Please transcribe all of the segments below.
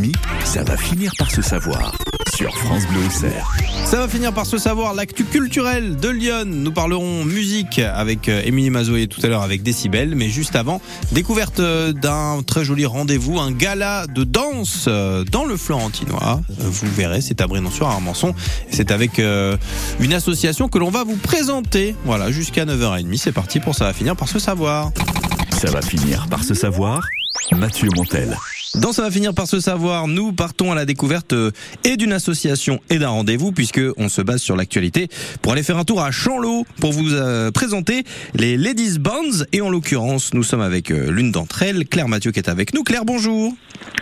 9h30, ça va finir par se savoir sur France Bleu Auxerre. Ça va finir par se savoir l'actu culturel de Lyon. Nous parlerons musique avec euh, Émilie Mazoé tout à l'heure avec Décibel, mais juste avant, découverte euh, d'un très joli rendez-vous, un gala de danse euh, dans le Florentinois. Vous verrez, c'est à Brinon-sur-Armançon. C'est avec une association que l'on va vous présenter. Voilà, jusqu'à 9h30. C'est parti pour ça va finir par se savoir. Ça va finir par se savoir. Mathieu Montel. Dans Ça va finir par se savoir, nous partons à la découverte euh, et d'une association et d'un rendez-vous puisque on se base sur l'actualité pour aller faire un tour à Chanlot pour vous euh, présenter les Ladies Bands et en l'occurrence nous sommes avec euh, l'une d'entre elles, Claire Mathieu qui est avec nous. Claire, bonjour.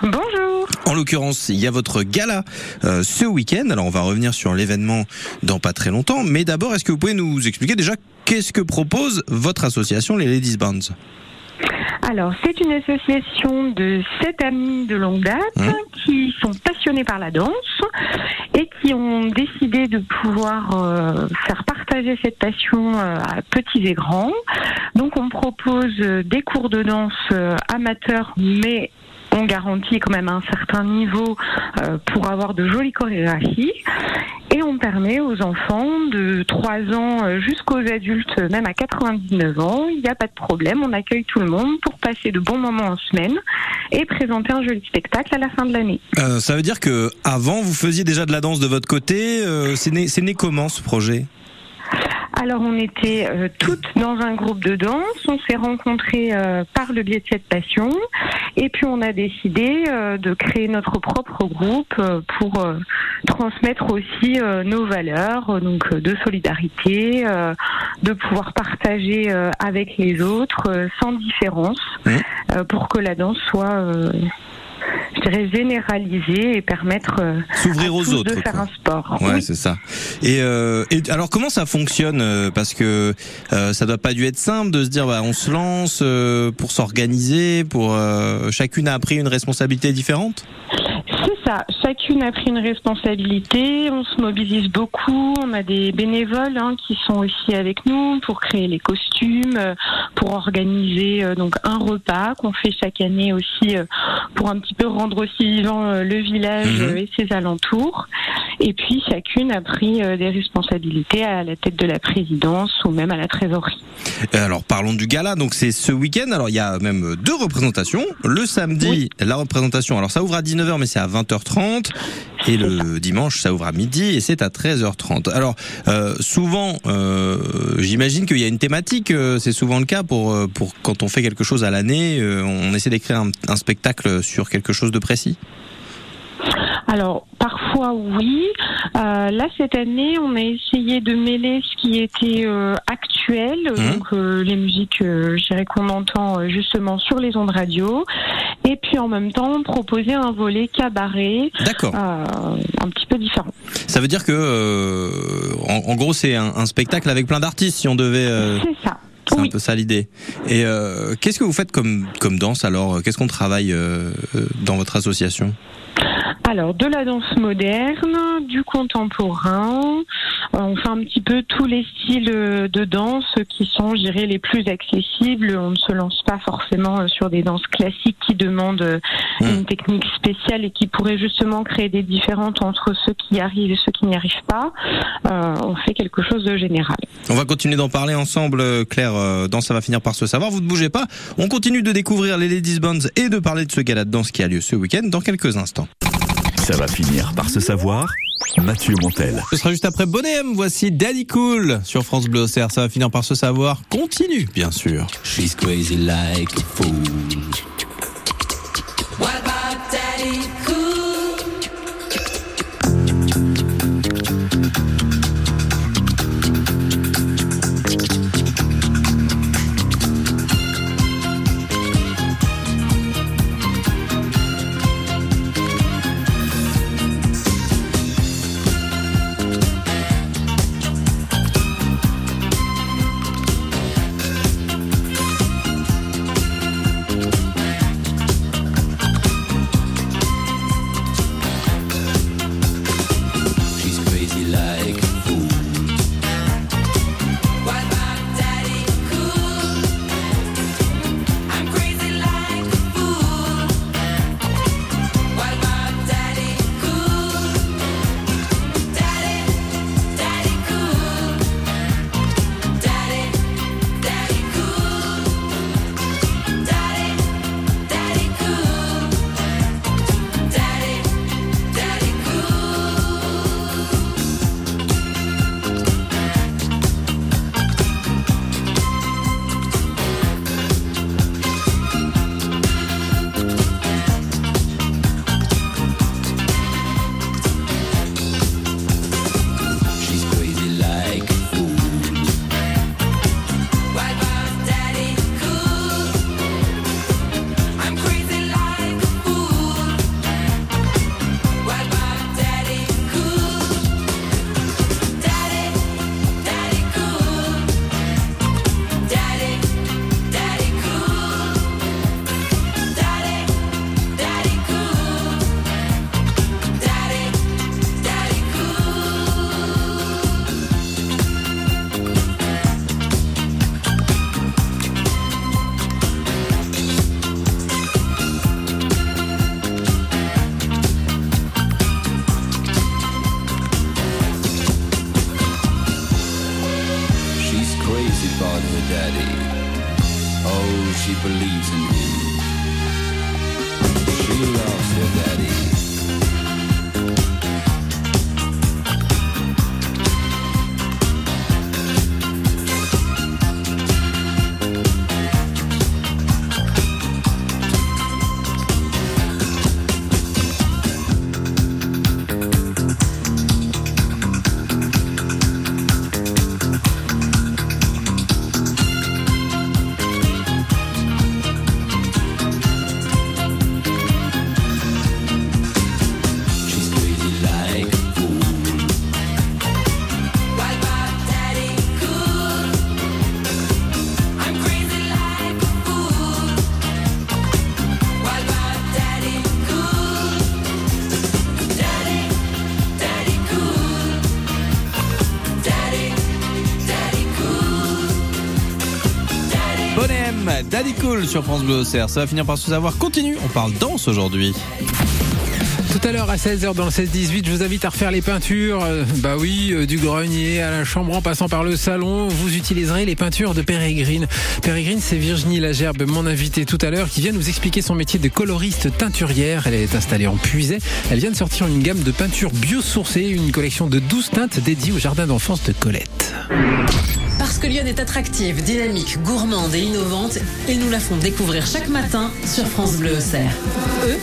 Bonjour. En l'occurrence, il y a votre gala ce week-end. Alors on va revenir sur l'événement dans pas très longtemps, mais d'abord est-ce que vous pouvez nous expliquer déjà qu'est-ce que propose votre association les Ladies Bands? Alors, c'est une association de sept amis de longue date mmh. qui sont passionnés par la danse et qui ont décidé de pouvoir euh, faire partager cette passion euh, à petits et grands. Donc, on propose des cours de danse euh, amateurs, mais on garantit quand même un certain niveau pour avoir de jolies chorégraphies. Et on permet aux enfants de 3 ans euh, jusqu'aux adultes, même à 99 ans, il n'y a pas de problème, on accueille tout le monde pour passer de bons moments en semaine et présenter un joli spectacle à la fin de l'année. Euh, ça veut dire que avant vous faisiez déjà de la danse de votre côté, euh, c'est né comment ce projet? Alors on était euh, toutes dans un groupe de danse, on s'est rencontrés euh, par le biais de cette passion et puis on a décidé euh, de créer notre propre groupe pour transmettre aussi nos valeurs, donc de solidarité, de pouvoir partager avec les autres sans différence, mmh. pour que la danse soit dirais, généraliser et permettre euh, s'ouvrir aux autres de faire un sport. Ouais, c'est ça. Et, euh, et, alors comment ça fonctionne euh, Parce que euh, ça doit pas dû être simple de se dire bah, on se lance euh, pour s'organiser, pour chacune a pris une responsabilité différente? Ça. Chacune a pris une responsabilité. On se mobilise beaucoup. On a des bénévoles hein, qui sont aussi avec nous pour créer les costumes, euh, pour organiser euh, donc un repas qu'on fait chaque année aussi euh, pour un petit peu rendre aussi vivant le village mhm. et ses alentours. Et puis chacune a pris des responsabilités à la tête de la présidence ou même à la trésorerie. Alors parlons du gala. Donc c'est ce week-end. Alors il y a même deux représentations. Le samedi, la représentation. Alors ça ouvre à 19h, mais c'est à 20h 30 et le dimanche ça ouvre à midi et c'est à 13h30. Alors euh, souvent, euh, j'imagine qu'il y a une thématique. Euh, c'est souvent le cas pour pour quand on fait quelque chose à l'année, on essaie d'écrire un, spectacle sur quelque chose de précis. Alors parfois oui. là cette année, on a essayé de mêler ce qui était actuel, mmh. donc les musiques, je dirais qu'on entend justement sur les ondes radio, et puis en même temps proposer un volet cabaret, D'accord. Euh, un petit peu différent. Ça veut dire que, euh, en, gros, c'est un, spectacle avec plein d'artistes, si on devait. Euh, c'est ça. C'est un peu ça l'idée. Et qu'est-ce que vous faites comme comme danse alors? Qu'est-ce qu'on travaille dans votre association? Alors, de la danse moderne, du contemporain. Euh, on fait un petit peu tous les styles de danse qui sont, je dirais, les plus accessibles. On ne se lance pas forcément euh, sur des danses classiques qui demandent euh, mmh. une technique spéciale et qui pourraient justement créer des différences entre ceux qui y arrivent et ceux qui n'y arrivent pas. on fait quelque chose de général. On va continuer d'en parler ensemble, Claire, dans Ça va finir par se savoir. Vous ne bougez pas. On continue de découvrir les Ladies Bands et de parler de ce gala de danse qui a lieu ce week-end dans quelques instants. Ça va finir par se savoir. Mathieu Montel. Ce sera juste après Bonhomme. Voici Daddy Cool sur France Bleu Ça va finir par se savoir. Continue, bien sûr. She's crazy like a fool. Sur France Bleu. Ça va finir par se savoir. Continue, on parle danse aujourd'hui. Tout à l'heure à 16h dans le 16-18, je vous invite à refaire les peintures. Euh, bah oui, euh, du grenier à la chambre en passant par le salon, vous utiliserez les peintures de Pérégrine. Pérégrine, c'est Virginie Lagerbe, mon invitée tout à l'heure, qui vient nous expliquer son métier de coloriste teinturière. Elle est installée en Puisay. Elle vient de sortir une gamme de peintures biosourcées, une collection de 12 teintes dédiée au jardin d'enfance de Colette. Parce que Lyon est attractive, dynamique, gourmande et innovante, ils nous la font découvrir chaque matin sur France Bleu Auxerre. Eux,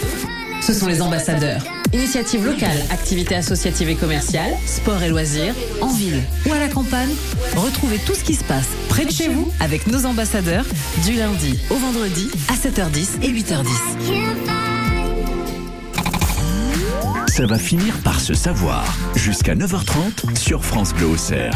ce sont les ambassadeurs. Initiatives locales, activités associatives et commerciales, sport et loisirs, en ville ou à la campagne. Retrouvez tout ce qui se passe près de chez vous avec nos ambassadeurs du lundi au vendredi à 7h10 et 8h10. Ça va finir par se savoir. Jusqu'à 9h30 sur France Bleu Auxerre.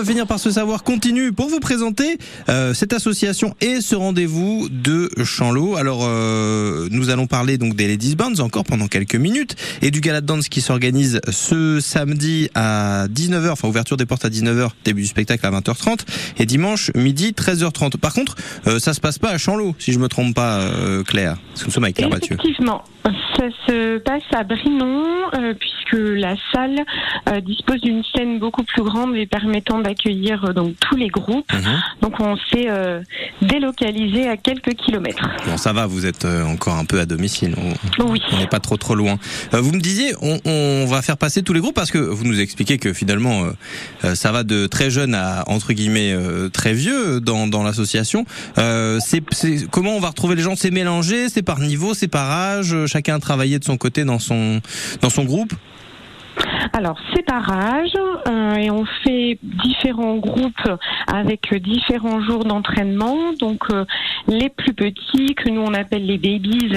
Va finir par se savoir continue pour vous présenter euh, cette association et ce rendez-vous de Chanlot. Alors euh, nous allons parler donc des Ladies Bands encore pendant quelques minutes et du gala dance qui s'organise ce samedi à 19h, enfin ouverture des portes à 19h, début du spectacle à 20h30 et dimanche midi 13h30. Par contre, euh, ça se passe pas à Chanlot si je me trompe pas euh, Claire. Parce que nous sommes avec Claire Mathieu. Effectivement, ça se passe à Brinon, euh, puisque la salle euh, dispose d'une scène beaucoup plus grande et permettant d'accueillir euh, donc tous les groupes. Mhm. Donc on s'est délocalisé à quelques kilomètres. Bon, ça va, vous êtes encore un peu à domicile. On- Oui. On n'est pas trop trop loin. Vous me disiez, on, on va faire passer tous les groupes parce que vous nous expliquez que finalement, ça va de très jeune à entre guillemets très vieux dans, dans l'association. C'est, comment on va retrouver les gens? C'est mélangé, c'est par niveau, c'est par âge? Chacun a travaillé de son côté dans son dans son groupe. Alors, c'est par âge euh, et on fait différents groupes avec différents jours d'entraînement. Donc, euh, les plus petits, que nous on appelle les babies,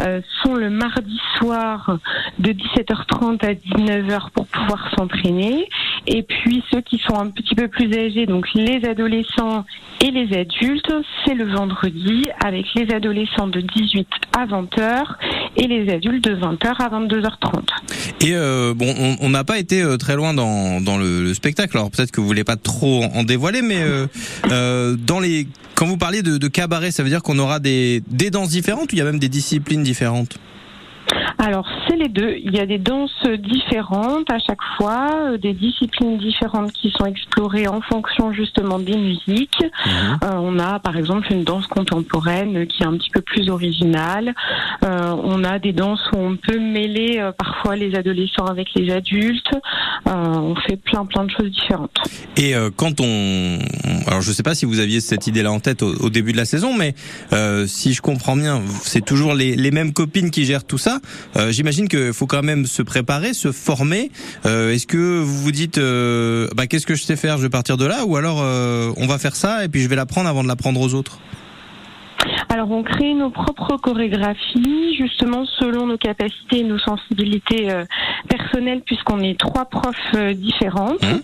euh, sont le mardi soir de 17h30 à 19h pour pouvoir s'entraîner. Et puis, ceux qui sont un petit peu plus âgés, donc les adolescents et les adultes, c'est le vendredi avec les adolescents de 18 à 20h et les adultes de 20h à 22h30. Et euh, bon, on- on n'a pas été euh, très loin dans, dans le, le spectacle. Alors peut-être que vous voulez pas trop en dévoiler, mais euh, euh, dans les quand vous parlez de, de cabaret, ça veut dire qu'on aura des, des danses différentes ou il y a même des disciplines différentes? Alors, c'est les deux. Il y a des danses différentes à chaque fois, euh, des disciplines différentes qui sont explorées en fonction justement des musiques. Euh, on a par exemple une danse contemporaine qui est un petit peu plus originale. Euh, on a des danses où on peut mêler euh, parfois les adolescents avec les adultes. Euh, on fait plein plein de choses différentes. Et euh, quand on, alors je sais pas si vous aviez cette idée-là en tête au, au début de la saison, mais euh, si je comprends bien, c'est toujours les, les mêmes copines qui gèrent tout ça. Euh, J'imagine qu'il faut quand même se préparer, se former. Euh, Est-ce que vous vous dites, euh, bah, qu'est-ce que je sais faire, je vais partir de là, ou alors on va faire ça et puis je vais l'apprendre avant de l'apprendre aux autres? Alors, on crée nos propres chorégraphies, justement selon nos capacités et nos sensibilités euh, personnelles, puisqu'on est trois profs euh, différentes. Mhm.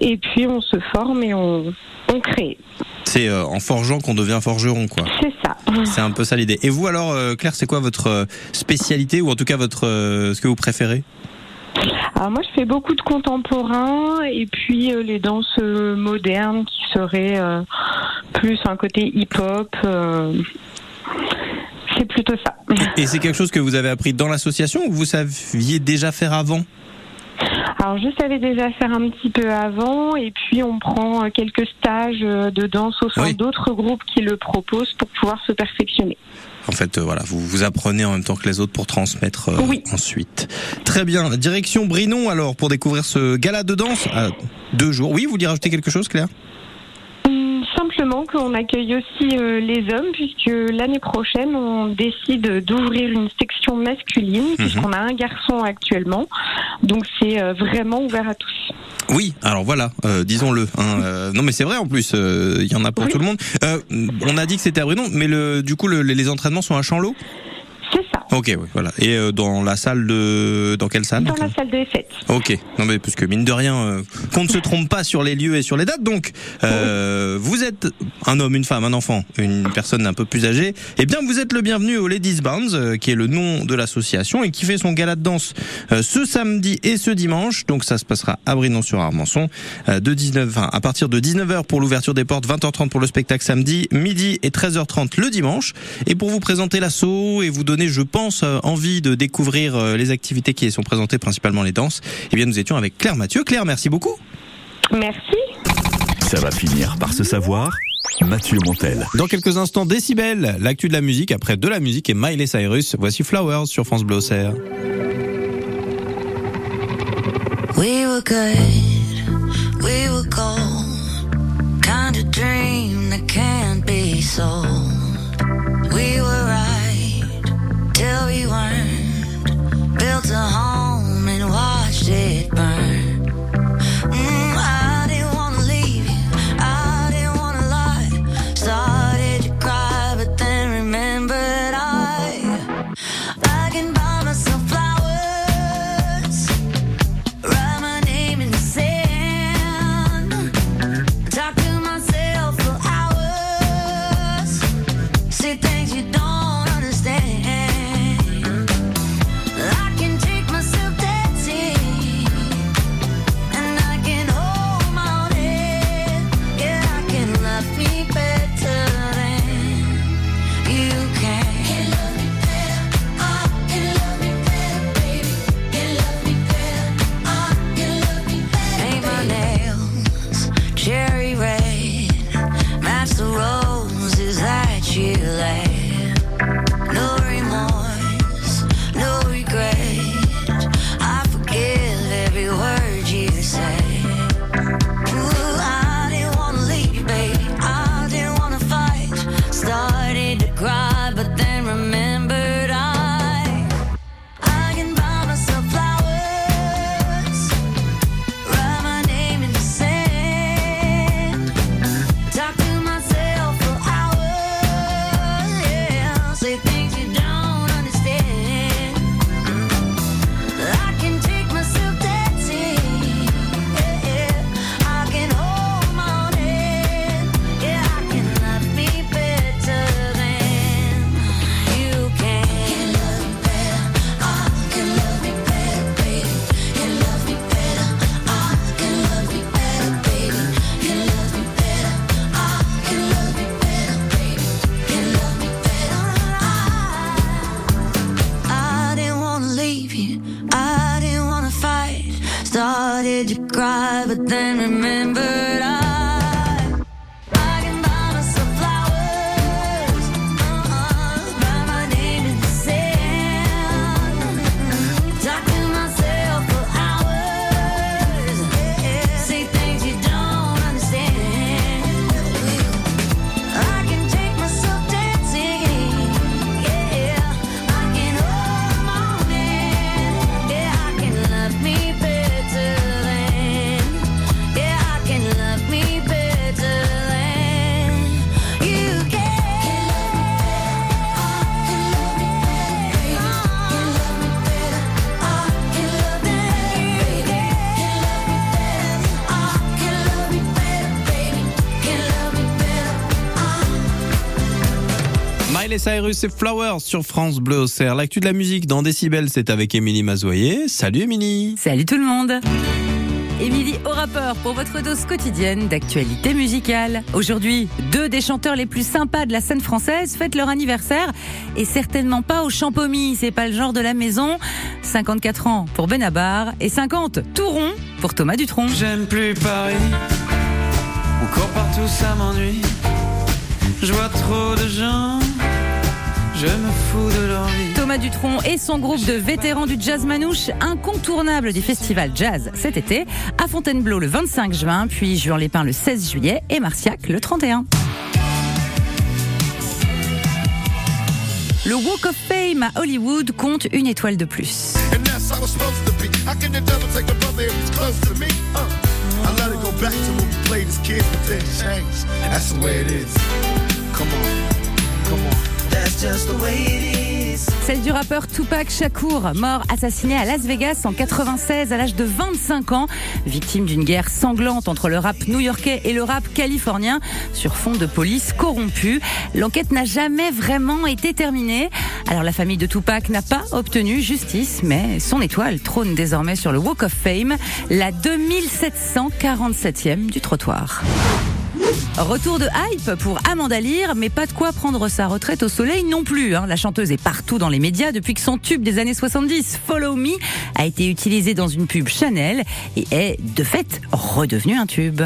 Et puis, on se forme et on, on crée. C'est euh, en forgeant qu'on devient forgeron, quoi. C'est ça. C'est un peu ça l'idée. Et vous alors, euh, Claire, c'est quoi votre spécialité ou en tout cas votre ce que vous préférez? Alors, moi, je fais beaucoup de contemporains et puis euh, les danses euh, modernes qui seraient euh, plus un côté hip-hop. euh, c'est plutôt ça. Et c'est quelque chose que vous avez appris dans l'association ou vous saviez déjà faire avant? Alors je savais déjà faire un petit peu avant et puis on prend quelques stages euh, de danse au sein Oui. d'autres groupes qui le proposent pour pouvoir se perfectionner. En fait, euh, voilà, vous vous apprenez en même temps que les autres pour transmettre euh, Oui. ensuite. Très bien. Direction Brinon alors pour découvrir ce gala de danse. à deux jours. Oui, vous voulez rajouter quelque chose, Claire Qu'on accueille aussi euh, les hommes puisque l'année prochaine on décide d'ouvrir une section masculine puisqu'on a un garçon actuellement. Donc c'est euh, vraiment ouvert à tous. Oui, alors voilà, euh, disons-le. hein, non mais c'est vrai en plus, il y en a pour Oui. tout le monde. On a dit que c'était à Brinon, mais le, du coup le- les entraînements sont à ça. Ok, oui, voilà. Et euh, dans la salle de... Dans quelle salle Dans la salle des fêtes. Ok, non mais parce que mine de rien, euh, qu'on ne se trompe pas sur les lieux et sur les dates. Donc, euh, vous êtes un homme, une femme, un enfant, une personne un peu plus âgée. Eh bien, vous êtes le bienvenu au Ladies Bounds, euh, qui est le nom de l'association et qui fait son gala de danse euh, ce samedi et ce dimanche. Donc, ça se passera à Brinon-sur-Armançon euh, de 19, enfin, à partir de 19h pour l'ouverture des portes, 20h30 pour le spectacle samedi, midi et 13h30 le dimanche. Et pour vous présenter l'assaut et vous donner, je pense, euh, envie de découvrir euh, les activités qui y sont présentées, principalement les danses, eh bien, nous étions avec Claire Mathieu. Claire, merci beaucoup. Merci. Ça va finir par se savoir. Mathieu Montel. Dans quelques instants, Décibel, l'actu de la musique après de la musique et Miley Cyrus. Voici Flowers sur France Bleu Auxerre. We were good, we were gold. Cyrus et Flowers sur France Bleu Auxerre. L'actu de la musique dans Décibel, c'est avec Émilie Mazoyer. Salut Émilie. Salut tout le monde Émilie au rappeur pour votre dose quotidienne d'actualité musicale. Aujourd'hui, deux des chanteurs les plus sympas de la scène française fêtent leur anniversaire et certainement pas au Champomy, c'est pas le genre de la maison. 54 ans pour Benabar et 50 tout rond pour Thomas Dutronc. J'aime plus Paris. Encore partout ça m'ennuie. Je vois trop de gens. Je me fous de leur vie. Thomas Dutronc et son groupe de vétérans du jazz manouche, incontournable du festival jazz cet été, à Fontainebleau le 25 juin, puis Juan Lépin le 16 juillet et Marciac le 31. Le Walk of Fame à Hollywood compte une étoile de plus. Uh. Come on, come on. Celle du rappeur Tupac Shakur, mort assassiné à Las Vegas en 96 à l'âge de 25 ans, victime d'une guerre sanglante entre le rap new-yorkais et le rap californien sur fond de police corrompue. L'enquête n'a jamais vraiment été terminée. Alors la famille de Tupac n'a pas obtenu justice, mais son étoile trône désormais sur le Walk of Fame, la 2747e du trottoir. Retour de hype pour Amanda Lear, mais pas de quoi prendre sa retraite au soleil non plus. hein. La chanteuse est partout dans les médias depuis que son tube des années 70, Follow Me, a été utilisé dans une pub Chanel et est de fait redevenu un tube.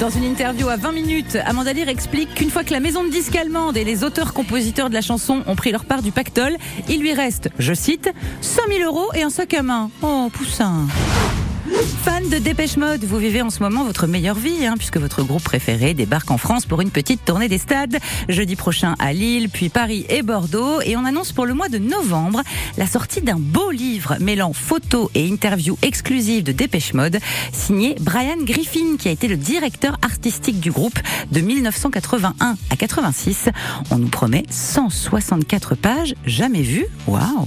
Dans une interview à 20 minutes, Amanda Lear explique qu'une fois que la maison de disques allemande et les auteurs-compositeurs de la chanson ont pris leur part du pactole, il lui reste, je cite, 5000 euros et un sac à main. Oh, poussin. Fan de Dépêche Mode, vous vivez en ce moment votre meilleure vie, hein, puisque votre groupe préféré débarque en France pour une petite tournée des stades. Jeudi prochain à Lille, puis Paris et Bordeaux. Et on annonce pour le mois de novembre la sortie d'un beau livre mêlant photos et interviews exclusives de Dépêche Mode, signé Brian Griffin, qui a été le directeur artistique du groupe de 1981 à 86. On nous promet 164 pages, jamais vues. Waouh!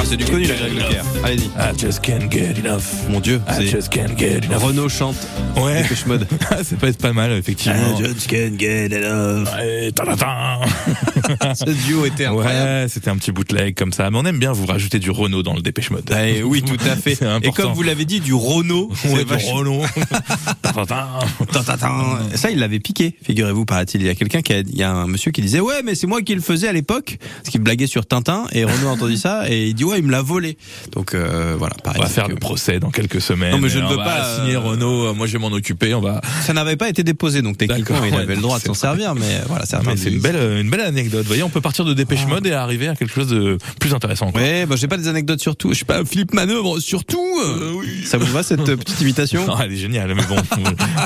Ah, c'est du connu la Greg Leclerc. Allez-y. I just can't get enough. Mon dieu, I just can't get enough. Renault chante Ouais. Dépêche Mode. ça peut être pas mal, effectivement. just can't get enough. Ce duo était incroyable. Ouais, c'était un petit bootleg comme ça. Mais on aime bien vous rajouter du Renault dans le Dépêche Mode. Eh oui, tout à fait. Et comme vous l'avez dit, du Renault. Ouais, c'est du Renault. Ça, il l'avait piqué, figurez-vous, paraît-il. Il y a quelqu'un qui a, il y a un monsieur qui disait, ouais, mais c'est moi qui le faisais à l'époque, parce qu'il blaguait sur Tintin, et Renault a entendu ça, et il dit, il me l'a volé. Donc, euh, voilà, pareil. On va faire le procès dans quelques semaines. Non, mais je ne veux pas, signer euh, Renault. euh, Moi, je vais m'en occuper. On va. Ça n'avait pas été déposé, donc techniquement, il avait le droit de s'en servir, mais voilà, c'est une belle, une belle anecdote. Vous voyez, on peut partir de Dépêche Mode et arriver à quelque chose de plus intéressant. quoi. Ouais, bah, j'ai pas des anecdotes sur tout. Je suis pas Philippe Manœuvre sur tout. euh. Ça vous va, cette euh, petite imitation? Non, elle est géniale, mais bon,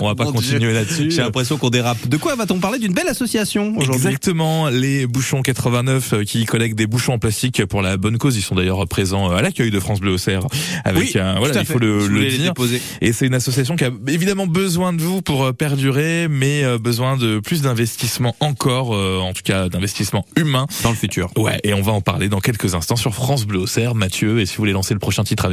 on va pas continuer là-dessus. J'ai l'impression qu'on dérape. De quoi va-t-on parler d'une belle association aujourd'hui? Exactement, les bouchons 89 euh, qui collectent des bouchons en plastique pour la bonne cause. Ils sont d'ailleurs présents euh, à l'accueil de France Bleu Auxerre. Avec Oui, un, tout voilà, il fait. faut le, le dire. déposer. Et c'est une association qui a évidemment besoin de vous pour euh, perdurer, mais euh, besoin de plus d'investissement encore, euh, en tout cas d'investissement humain Dans le futur. Ouais, et on va en parler dans quelques instants sur France Bleu Auxerre. Mathieu, et si vous voulez lancer le prochain titre avec